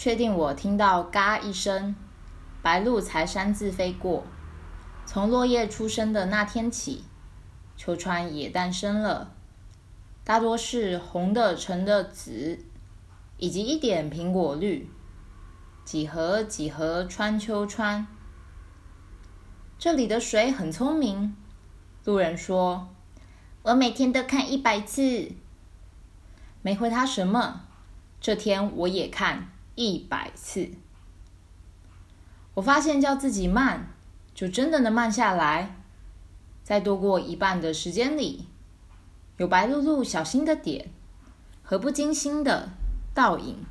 确定我听到“嘎”一声，白鹭才擅自飞过。从落叶出生的那天起，秋川也诞生了，大多是红的、橙的、紫，以及一点苹果绿。几何几何穿秋川，这里的水很聪明。路人说：“我每天都看一百次。”没回他什么。这天我也看一百次。我发现叫自己慢，就真的能慢下来。在多过一半的时间里，有白露露小心的点和不经心的倒影。